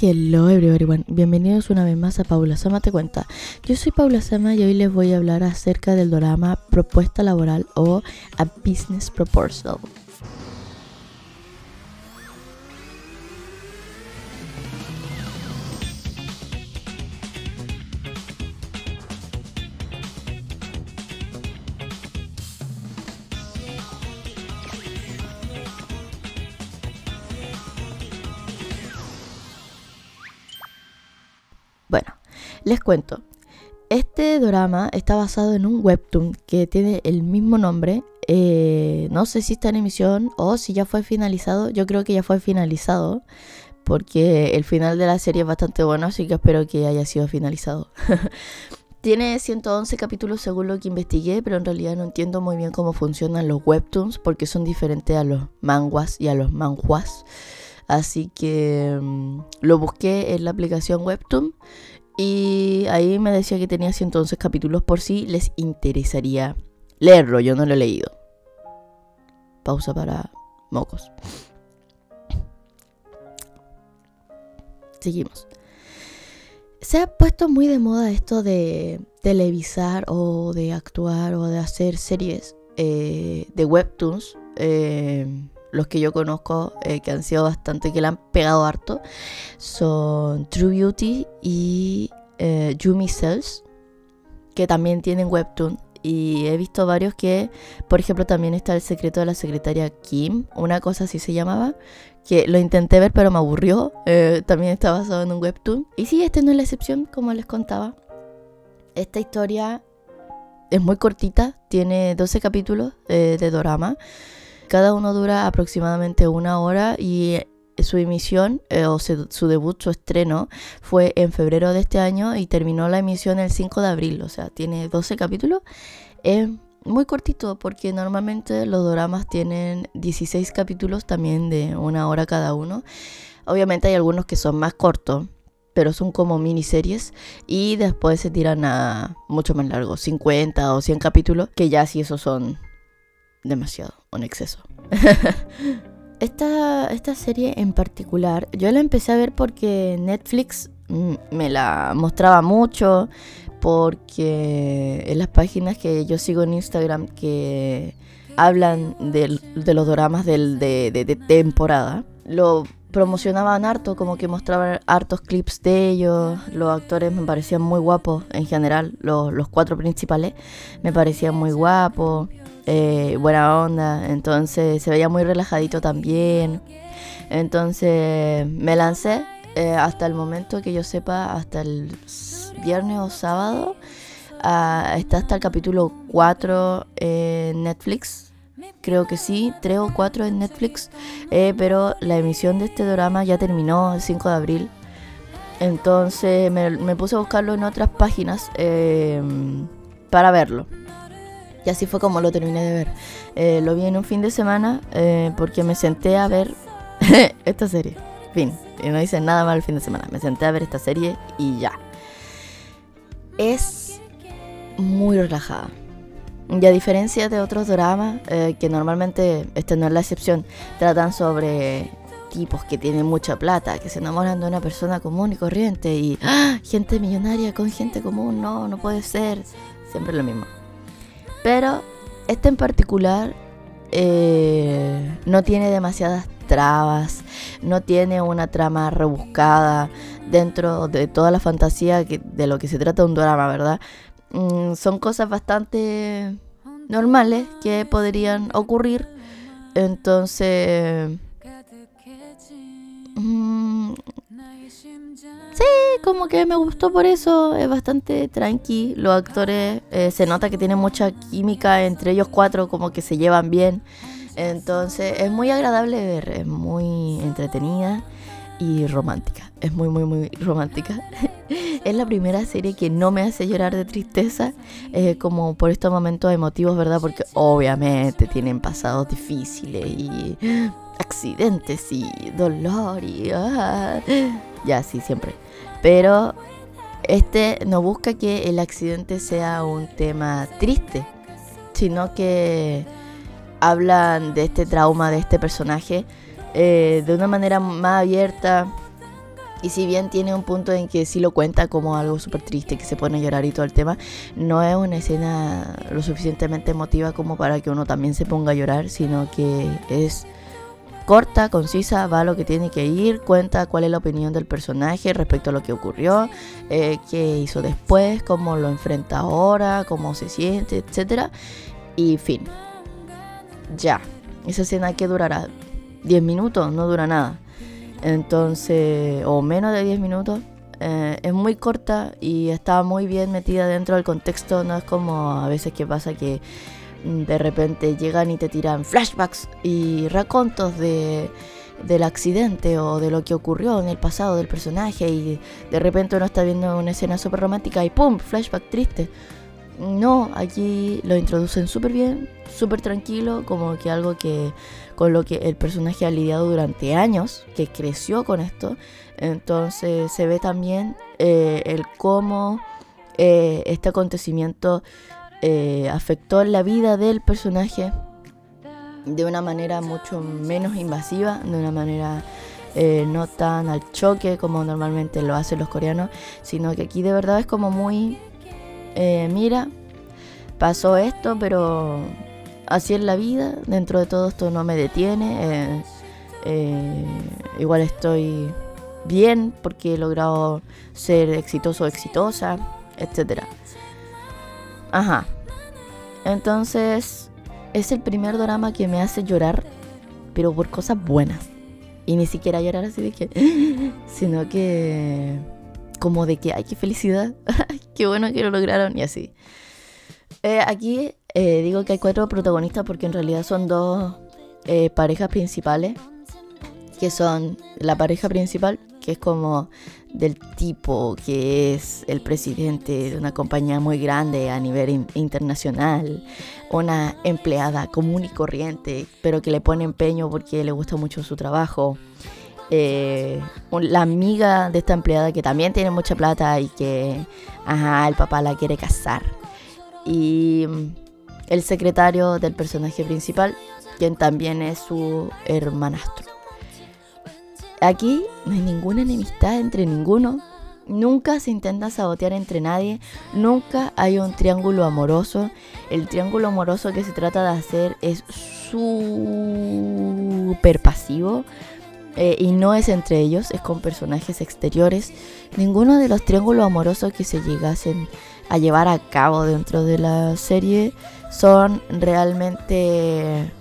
Hello everybody, bienvenidos una vez más a Paula Sama Te Cuenta. Yo soy Paula Sama y hoy les voy a hablar acerca del drama Propuesta Laboral o A Business Proposal. Les cuento. Este drama está basado en un webtoon que tiene el mismo nombre. Eh, no sé si está en emisión o si ya fue finalizado. Yo creo que ya fue finalizado. Porque el final de la serie es bastante bueno, así que espero que haya sido finalizado. Tiene 111 capítulos según lo que investigué, pero en realidad no entiendo muy bien cómo funcionan los webtoons porque son diferentes a los manguas y a los manhuas. Así que mm, lo busqué en la aplicación Webtoon y ahí me decía que tenía 111 capítulos por si les interesaría leerlo. Yo no lo he leído. Pausa para mocos. Seguimos. Se ha puesto muy de moda esto de televisar o de actuar o de hacer series eh, de webtoons. Eh, los que yo conozco eh, que han sido bastante, que le han pegado harto, son True Beauty y eh, Yumi Cells, que también tienen webtoon. Y he visto varios que, por ejemplo, también está El secreto de la secretaria Kim, una cosa así se llamaba, que lo intenté ver pero me aburrió, eh, también está basado en un webtoon. Y sí, este no es la excepción, como les contaba. Esta historia es muy cortita, tiene 12 capítulos de drama. Cada uno dura aproximadamente una hora y su emisión eh, o su debut, su estreno fue en febrero de este año y terminó la emisión el 5 de abril, o sea, tiene 12 capítulos. Es muy cortito porque normalmente los dramas tienen 16 capítulos también de una hora cada uno. Obviamente hay algunos que son más cortos, pero son como miniseries y después se tiran a mucho más largo, 50 o 100 capítulos, que ya si esos son demasiado, un exceso. esta, esta serie en particular, yo la empecé a ver porque Netflix me la mostraba mucho, porque en las páginas que yo sigo en Instagram que hablan de, los dramas de, temporada, lo promocionaban harto, como que mostraban hartos clips de ellos, los actores me parecían muy guapos en general, los, los cuatro principales me parecían muy guapos, eh, buena onda, entonces se veía muy relajadito también. Entonces me lancé eh, hasta el momento que yo sepa, hasta el viernes o sábado. Está hasta el capítulo 4 en Netflix. Creo que sí, 3 o 4 en Netflix. Eh, pero la emisión de este drama ya terminó el 5 de abril. Entonces me, me puse a buscarlo en otras páginas para verlo. Y así fue como lo terminé de ver. Eh, lo vi en un fin de semana eh, porque me senté a ver esta serie. Fin. Y no hice nada mal el fin de semana. Me senté a ver esta serie y ya. Es muy relajada. Y a diferencia de otros dramas, eh, que normalmente, este no es la excepción, tratan sobre tipos que tienen mucha plata, que se enamoran de una persona común y corriente y ¡ah! gente millonaria con gente común, no, no puede ser. Siempre lo mismo. Pero este en particular eh, no tiene demasiadas trabas, no tiene una trama rebuscada dentro de toda la fantasía de lo que se trata un drama, ¿verdad? Mm, son cosas bastante normales que podrían ocurrir. Entonces... Sí, como que me gustó por eso. Es bastante tranqui. Los actores eh, se nota que tienen mucha química entre ellos cuatro, como que se llevan bien. Entonces es muy agradable ver, es muy entretenida y romántica. Es muy, muy, muy romántica. es la primera serie que no me hace llorar de tristeza, eh, como por estos momentos emotivos, ¿verdad? Porque obviamente tienen pasados difíciles y accidentes y dolor y... Ah, ya, sí, siempre. Pero este no busca que el accidente sea un tema triste, sino que hablan de este trauma de este personaje eh, de una manera más abierta, Y si bien tiene un punto en que sí lo cuenta como algo súper triste, que se pone a llorar y todo el tema, no es una escena lo suficientemente emotiva como para que uno también se ponga a llorar, sino que es corta, concisa, va a lo que tiene que ir, cuenta cuál es la opinión del personaje respecto a lo que ocurrió, eh, qué hizo después, cómo lo enfrenta ahora, cómo se siente, etc. Y fin. Ya. Esa escena que durará 10 minutos, no dura nada. Entonces, o menos de 10 minutos. Eh, es muy corta y está muy bien metida dentro del contexto. No es como a veces que pasa que de repente llegan y te tiran flashbacks y racontos de, del accidente o de lo que ocurrió en el pasado del personaje y de repente uno está viendo una escena súper romántica y ¡pum! flashback triste. No, aquí lo introducen súper bien, súper tranquilo, como que algo que con lo que el personaje ha lidiado durante años, que creció con esto. Entonces se ve también eh, el cómo eh, este acontecimiento eh, afectó la vida del personaje de una manera mucho menos invasiva, de una manera no tan al choque como normalmente lo hacen los coreanos, sino que aquí de verdad es como muy eh, mira, pasó esto, pero así es la vida, dentro de todo esto no me detiene, eh, eh, igual estoy bien porque he logrado ser exitoso exitosa, etc. Ajá. Entonces, es el primer drama que me hace llorar, pero por cosas buenas. Y ni siquiera llorar así de que, sino que como de que, ay, qué felicidad, qué bueno que lo lograron y así. Eh, aquí eh, digo que hay cuatro protagonistas porque en realidad son dos eh, parejas principales, que son la pareja principal, que es como del tipo que es el presidente de una compañía muy grande a nivel internacional, una empleada común y corriente, pero que le pone empeño porque le gusta mucho su trabajo eh, la amiga de esta empleada que también tiene mucha plata y que, ajá, el papá la quiere casar. Y mm, el secretario del personaje principal, quien también es su hermanastro. Aquí no hay ninguna enemistad entre ninguno. Nunca se intenta sabotear entre nadie. Nunca hay un triángulo amoroso. El triángulo amoroso que se trata de hacer es súper pasivo eh, y no es entre ellos, es con personajes exteriores. Ninguno de los triángulos amorosos que se llegasen a llevar a cabo dentro de la serie son realmente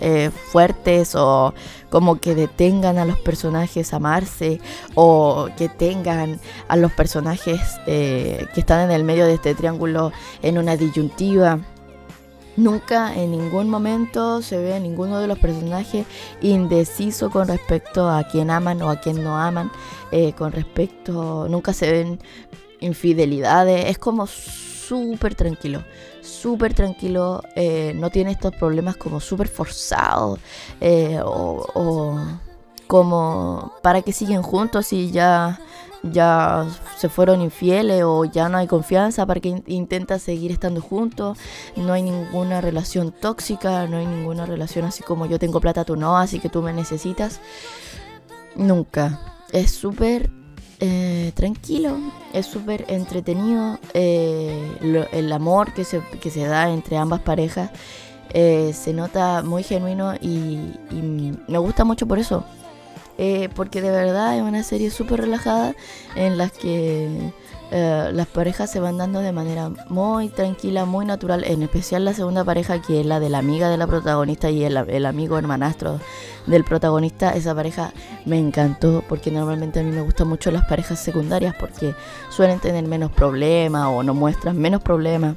eh, fuertes o como que detengan a los personajes a amarse o que tengan a los personajes eh, que están en el medio de este triángulo en una disyuntiva. Nunca en ningún momento se ve a ninguno de los personajes indeciso con respecto a quién aman o a quién no aman. Eh, con respecto, nunca se ven infidelidades. Es como súper tranquilo. Súper tranquilo. Eh, no tiene estos problemas como súper forzados. Eh, o, como para que siguen juntos y ya ya se fueron infieles o ya no hay confianza para que intenta seguir estando juntos, no hay ninguna relación tóxica, no hay ninguna relación así como yo tengo plata, tú no, así que tú me necesitas. Nunca. Es súper eh, tranquilo, es súper entretenido. Eh, el amor que se, que se da entre ambas parejas eh, se nota muy genuino y me gusta mucho por eso. Eh, porque de verdad es una serie súper relajada en la que eh, las parejas se van dando de manera muy tranquila, muy natural, en especial la segunda pareja que es la de la amiga de la protagonista y el, amigo hermanastro del protagonista, esa pareja me encantó porque normalmente a mí me gustan mucho las parejas secundarias porque suelen tener menos problemas o no muestran menos problemas.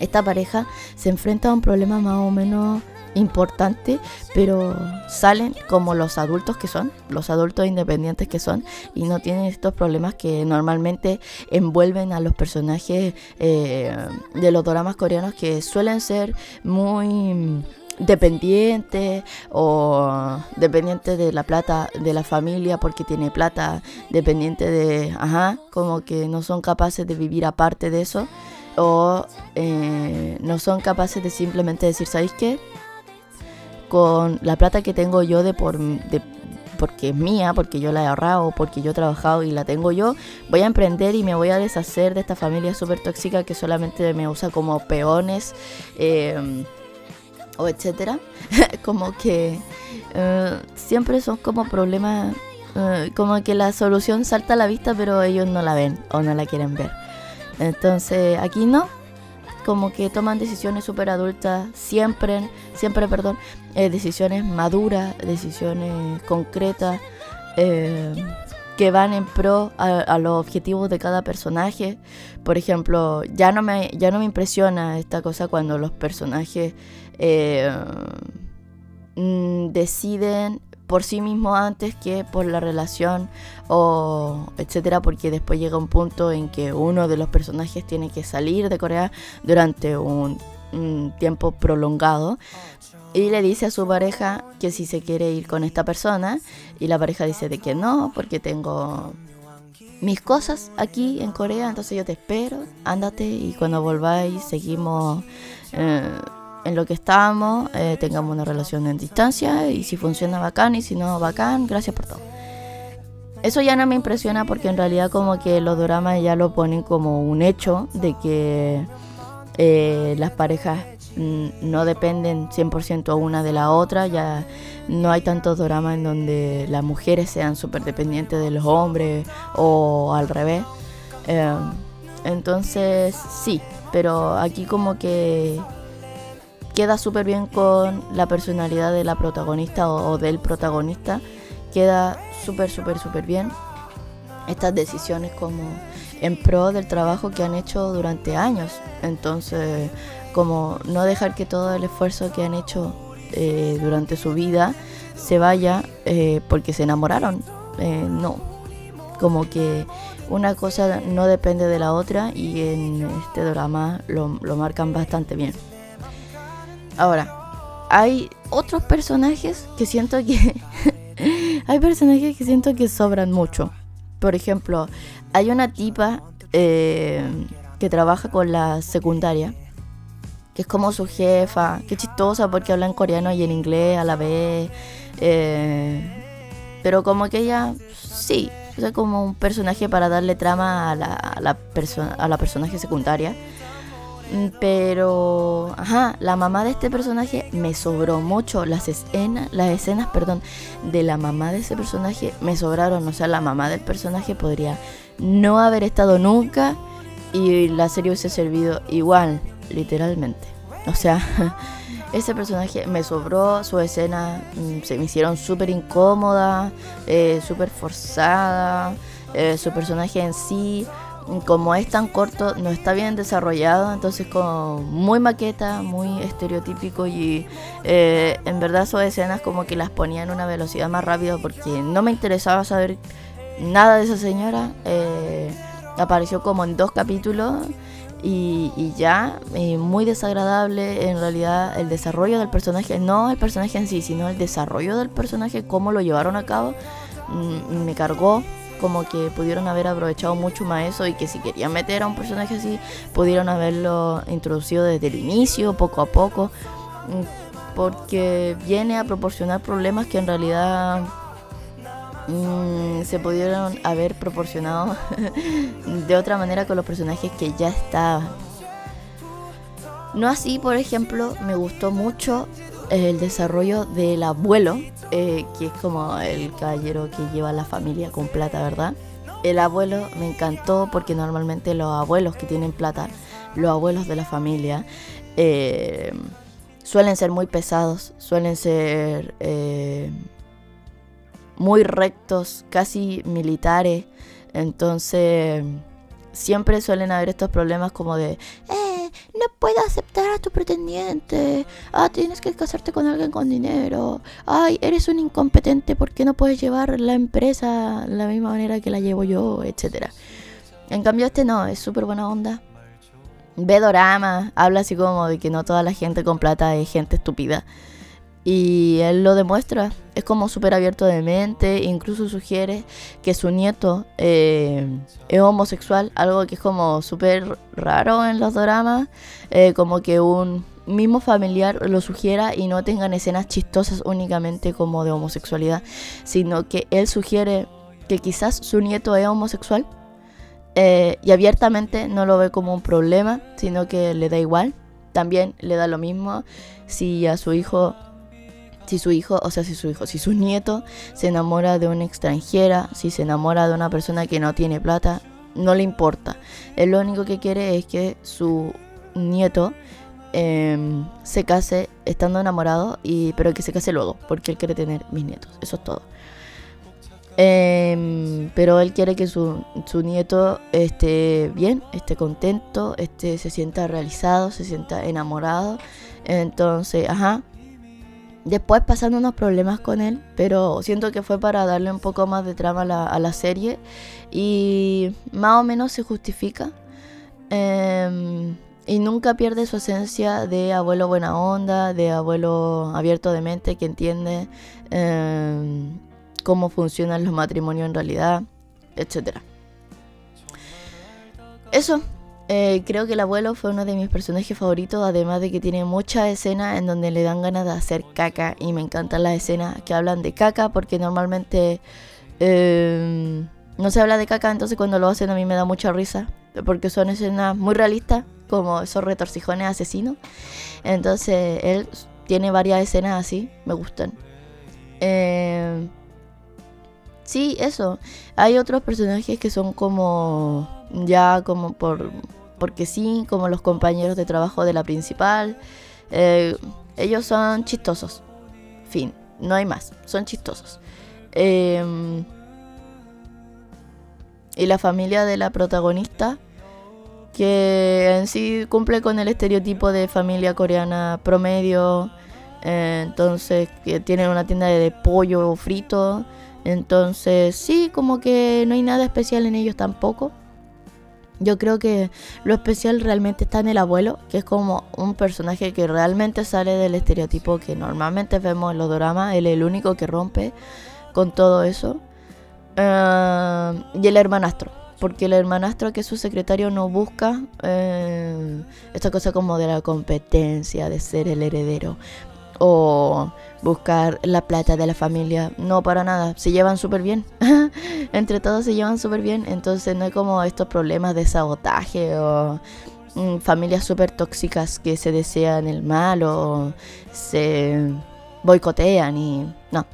Esta pareja se enfrenta a un problema más o menos importante, pero salen como los adultos que son, los adultos independientes que son, y no tienen estos problemas que normalmente envuelven a los personajes eh, de los dramas coreanos que suelen ser muy dependientes o dependientes de la plata de la familia porque tiene plata, dependiente de, ajá, como que no son capaces de vivir aparte de eso o eh, no son capaces de simplemente decir, ¿sabéis qué? Con la plata que tengo yo de por, de, porque es mía, porque yo la he ahorrado, porque yo he trabajado y la tengo yo, voy a emprender y me voy a deshacer de esta familia súper tóxica que solamente me usa como peones eh, o etcétera. como que eh, siempre son como problemas, eh, como que la solución salta a la vista, pero ellos no la ven o no la quieren ver. Entonces aquí no, como que toman decisiones súper adultas, siempre, siempre, perdón, eh, decisiones maduras, decisiones concretas, eh, que van en pro a, los objetivos de cada personaje. Por ejemplo, ya no me, ya no me impresiona esta cosa cuando los personajes eh, mm, deciden por sí mismo antes que por la relación o etcétera porque después llega un punto en que uno de los personajes tiene que salir de Corea durante un, tiempo prolongado y le dice a su pareja que si se quiere ir con esta persona y la pareja dice de que no porque tengo mis cosas aquí en Corea entonces yo te espero ándate y cuando volváis seguimos eh, en lo que estamos, eh, tengamos una relación en distancia y si funciona bacán y si no bacán, gracias por todo. Eso ya no me impresiona porque en realidad como que los dramas ya lo ponen como un hecho de que eh, las parejas mm, no dependen 100% una de la otra, ya no hay tantos dramas en donde las mujeres sean súper dependientes de los hombres o al revés. Eh, entonces sí, pero aquí como que queda súper bien con la personalidad de la protagonista o, del protagonista. Queda súper, súper, súper bien. Estas decisiones como en pro del trabajo que han hecho durante años. Entonces, como no dejar que todo el esfuerzo que han hecho eh, durante su vida se vaya eh, porque se enamoraron. Eh, no. Como que una cosa no depende de la otra y en este drama lo marcan bastante bien. Ahora, hay otros personajes que siento que... hay personajes que siento que sobran mucho. Por ejemplo, hay una tipa eh, que trabaja con la secundaria, que es como su jefa, que chistosa porque habla en coreano y en inglés a la vez. Eh, pero como que ella, sí, es como un personaje para darle trama a la, a la, a la personaje secundaria. Mm, pero, ajá, la mamá de este personaje me sobró mucho. Las escenas, las escenas, perdón, de la mamá de ese personaje me sobraron. O sea, la mamá del personaje podría no haber estado nunca y la serie hubiese servido igual, literalmente. O sea, ese personaje me sobró, su escena mm, se me hicieron súper incómoda, eh, súper forzada, eh, su personaje en sí como es tan corto, no está bien desarrollado, entonces como muy maqueta, muy estereotípico y eh, en verdad sus escenas como que las ponía en una velocidad más rápida porque no me interesaba saber nada de esa señora. Eh, apareció como en dos capítulos y, ya, muy desagradable en realidad el desarrollo del personaje, no el personaje en sí, sino el desarrollo del personaje, cómo lo llevaron a cabo, mm, me cargó como que pudieron haber aprovechado mucho más eso y que si querían meter a un personaje así, pudieron haberlo introducido desde el inicio, poco a poco, mm, porque viene a proporcionar problemas que en realidad mm, se pudieron haber proporcionado de otra manera con los personajes que ya estaban. No así, por ejemplo, me gustó mucho el desarrollo del abuelo, eh, que es como el caballero que lleva la familia con plata, ¿verdad? El abuelo me encantó porque normalmente los abuelos que tienen plata, los abuelos de la familia, eh, suelen ser muy pesados, suelen ser eh, muy rectos, casi militares. Entonces, siempre suelen haber estos problemas como de, no puedo aceptar a tu pretendiente. Ah, tienes que casarte con alguien con dinero. Ay, eres un incompetente porque no puedes llevar la empresa la misma manera que la llevo yo, etcétera. En cambio este no, es súper buena onda. Ve dorama, habla así como de que no toda la gente con plata es gente estúpida. Y él lo demuestra, es como súper abierto de mente, incluso sugiere que su nieto eh, es homosexual, algo que es como súper raro en los dramas, eh, como que un, mismo familiar lo sugiera y no tengan escenas chistosas únicamente como de homosexualidad, sino que él sugiere que quizás su nieto es homosexual eh, y abiertamente no lo ve como un problema, sino que le da igual. También le da lo mismo si a su hijo, si su hijo, o sea, si su hijo, si su nieto se enamora de una extranjera, si se enamora de una persona que no tiene plata, no le importa. Él lo único que quiere es que su nieto em, se case estando enamorado, y, pero que se case luego, porque él quiere tener mis nietos. Eso es todo. Em, pero él quiere que su, su, nieto esté bien, esté contento, esté, se sienta realizado, se sienta enamorado. Entonces, ajá. Después pasando unos problemas con él, pero siento que fue para darle un poco más de trama a la, serie y más o menos se justifica. Em, y nunca pierde su esencia de abuelo buena onda, de abuelo abierto de mente que entiende eh, cómo funcionan los matrimonios en realidad, etc. Eso, eh, creo que el abuelo fue uno de mis personajes favoritos, además de que tiene muchas escenas en donde le dan ganas de hacer caca y me encantan las escenas que hablan de caca porque normalmente eh, no se habla de caca, entonces cuando lo hacen a mí me da mucha risa porque son escenas muy realistas como esos retorcijones asesinos. Entonces él tiene varias escenas así, me gustan. Eh, Sí, eso. Hay otros personajes que son como ya como por porque sí, como los compañeros de trabajo de la principal. Eh, ellos son chistosos. Fin, no hay más. Son chistosos. Em, y la familia de la protagonista, que en sí cumple con el estereotipo de familia coreana promedio. Eh, entonces, que tienen una tienda de pollo frito entonces, sí, como que no hay nada especial en ellos tampoco. Yo creo que lo especial realmente está en el abuelo, que es como un personaje que realmente sale del estereotipo que normalmente vemos en los dramas. Él es el único que rompe con todo eso. Eh, y el hermanastro, porque el hermanastro que es su secretario no busca eh, esta cosa como de la competencia, de ser el heredero o buscar la plata de la familia. No, para nada. Se llevan súper bien. Entre todos se llevan súper bien. Entonces no hay como estos problemas de sabotaje o mm, familias súper tóxicas que se desean el mal o se boicotean y no.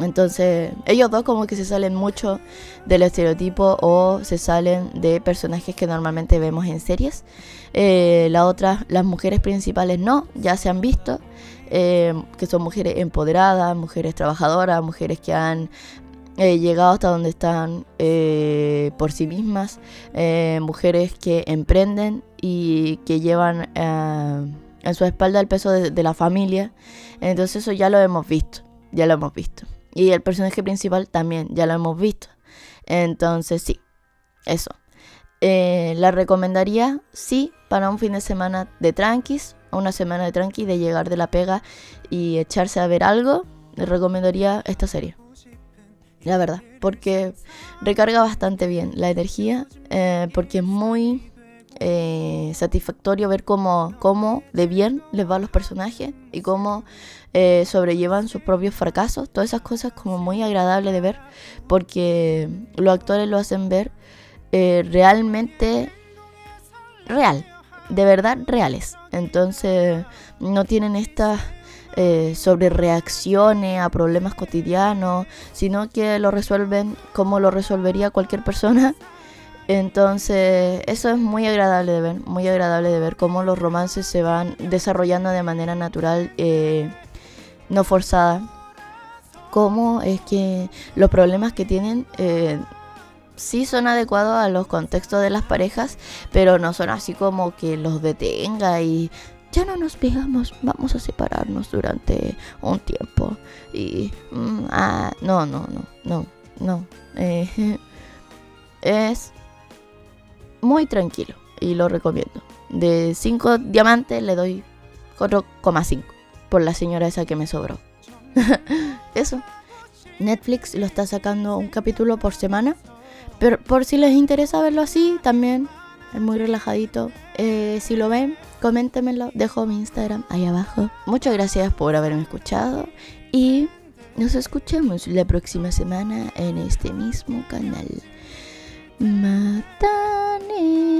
Entonces, ellos dos como que se salen mucho del estereotipo o se salen de personajes que normalmente vemos en series. Eh, la otra, las mujeres principales no, ya se han visto. Eh, que son mujeres empoderadas, mujeres trabajadoras, mujeres que han eh, llegado hasta donde están eh, por sí mismas, mujeres que emprenden y que llevan en su espalda el peso de, la familia. Entonces eso ya lo hemos visto, ya lo hemos visto. Y el personaje principal también, ya lo hemos visto. Entonces sí, eso. la recomendaría, sí, para un fin de semana de tranquis, una semana de tranqui, de llegar de la pega y echarse a ver algo, le recomendaría esta serie. La verdad, porque recarga bastante bien la energía, eh, porque es muy eh, satisfactorio ver cómo, cómo de bien les va a los personajes y cómo eh, sobrellevan sus propios fracasos. Todas esas cosas como muy agradables de ver, porque los actores lo hacen ver realmente real, de verdad reales. Entonces no tienen estas eh, sobre reacciones a problemas cotidianos, sino que lo resuelven como lo resolvería cualquier persona. Entonces eso es muy agradable de ver, muy agradable de ver cómo los romances se van desarrollando de manera natural, eh, no forzada. Cómo es que los problemas que tienen eh, sí son adecuados a los contextos de las parejas, pero no son así como que los detenga y ya no nos pegamos, vamos a separarnos durante un tiempo. Y, mm, ah, no, no, no, no, no. Eh, es muy tranquilo y lo recomiendo. De 5 diamantes le doy 4,5 por la señora esa que me sobró. Eso. Netflix lo está sacando un capítulo por semana pero por si les interesa verlo así, también es muy relajadito. Eh, si lo ven, coméntenmelo, dejo mi Instagram ahí abajo. Muchas gracias por haberme escuchado y nos escuchamos la próxima semana en este mismo canal. Matane.